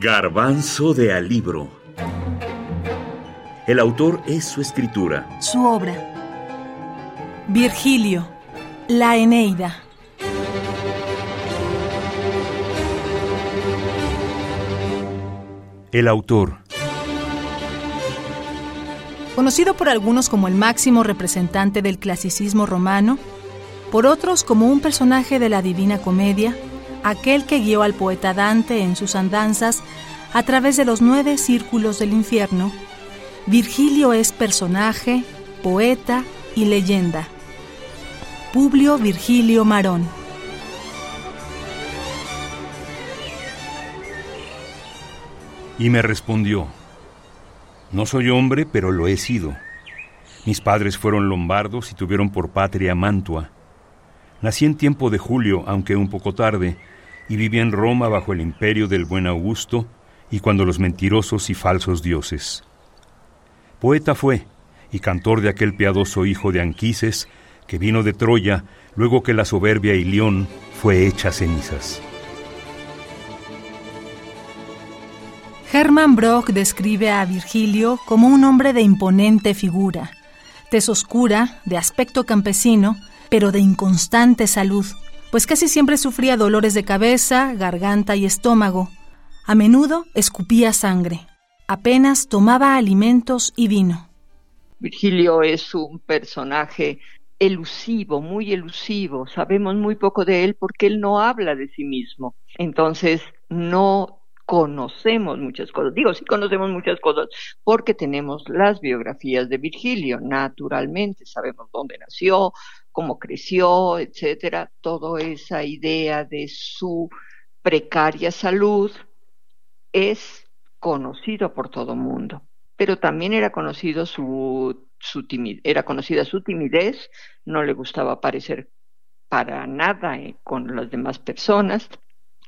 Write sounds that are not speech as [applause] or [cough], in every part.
Garbanzo de Alibro. El autor es su escritura. Su obra. Virgilio, La Eneida. El autor. Conocido por algunos como el máximo representante del clasicismo romano, por otros como un personaje de la Divina Comedia, aquel que guió al poeta Dante en sus andanzas a través de los nueve círculos del infierno, Virgilio es personaje, poeta y leyenda. Publio Virgilio Marón. Y me respondió, no soy hombre, pero lo he sido. Mis padres fueron lombardos y tuvieron por patria Mantua. Nací en tiempo de Julio, aunque un poco tarde, y viví en Roma bajo el imperio del buen Augusto y cuando los mentirosos y falsos dioses. Poeta fue y cantor de aquel piadoso hijo de Anquises que vino de Troya luego que la soberbia Ilión fue hecha cenizas. Hermann Brock describe a Virgilio como un hombre de imponente figura, tez oscura, de aspecto campesino, pero de inconstante salud, pues casi siempre sufría dolores de cabeza, garganta y estómago. A menudo escupía sangre. Apenas tomaba alimentos y vino. Virgilio es un personaje elusivo, muy elusivo. Sabemos muy poco de él porque él no habla de sí mismo. Entonces, no conocemos muchas cosas. Digo, sí conocemos muchas cosas porque tenemos las biografías de Virgilio, naturalmente, sabemos dónde nació, cómo creció, etcétera, toda esa idea de su precaria salud es conocido por todo el mundo. Pero también era conocido su, su era conocida su timidez, no le gustaba aparecer para nada eh, con las demás personas,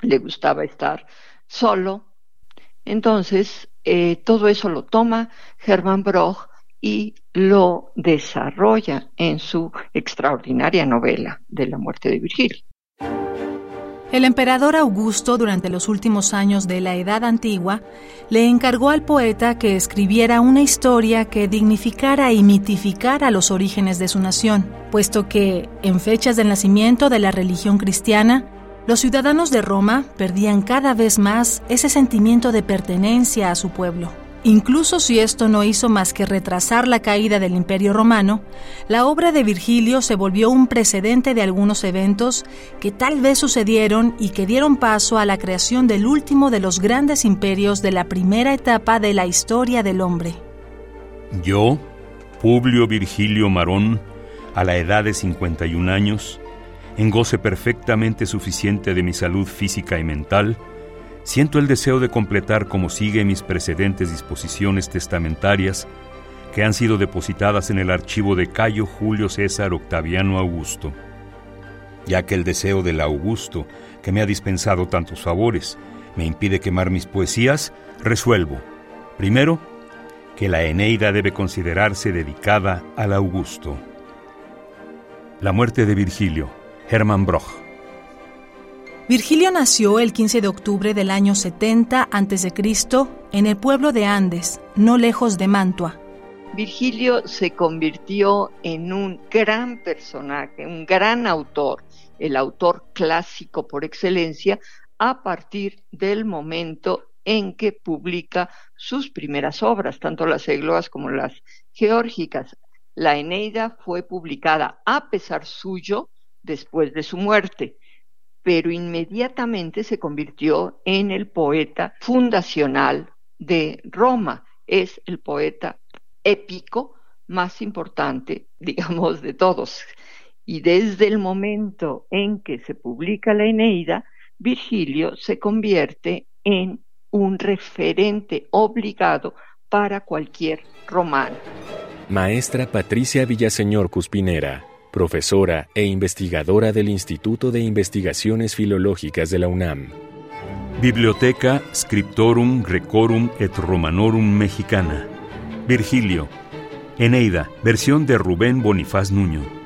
le gustaba estar solo. Entonces, eh, todo eso lo toma Hermann Broch y lo desarrolla en su extraordinaria novela de la muerte de Virgilio. El emperador Augusto, durante los últimos años de la Edad Antigua, le encargó al poeta que escribiera una historia que dignificara y mitificara los orígenes de su nación, puesto que, en fechas del nacimiento de la religión cristiana, los ciudadanos de Roma perdían cada vez más ese sentimiento de pertenencia a su pueblo. Incluso si esto no hizo más que retrasar la caída del Imperio romano, la obra de Virgilio se volvió un precedente de algunos eventos que tal vez sucedieron y que dieron paso a la creación del último de los grandes imperios de la primera etapa de la historia del hombre. Yo, Publio Virgilio Marón, a la edad de 51 años, en goce perfectamente suficiente de mi salud física y mental, siento el deseo de completar como sigue mis precedentes disposiciones testamentarias que han sido depositadas en el archivo de Cayo Julio César Octaviano Augusto. Ya que el deseo del Augusto, que me ha dispensado tantos favores, me impide quemar mis poesías, resuelvo, primero, que la Eneida debe considerarse dedicada al Augusto. La muerte de Virgilio, Hermann Broch. Virgilio nació el 15 de octubre del año 70 a.C. en el pueblo de Andes, no lejos de Mantua. Virgilio se convirtió en un gran personaje, un gran autor, el autor clásico por excelencia, a partir del momento en que publica sus primeras obras, tanto las egloas como las geórgicas. La Eneida fue publicada a pesar suyo después de su muerte, pero inmediatamente se convirtió en el poeta fundacional de Roma. Es el poeta épico más importante, [laughs] digamos, de todos. Y desde el momento en que se publica la Eneida, Virgilio se convierte en un referente obligado para cualquier romano. Maestra Patricia Villaseñor Cuspinera profesora e investigadora del Instituto de Investigaciones Filológicas de la UNAM. Biblioteca Scriptorum Grecorum et Romanorum Mexicana. Virgilio. Eneida, versión de Rubén Bonifaz Nuño.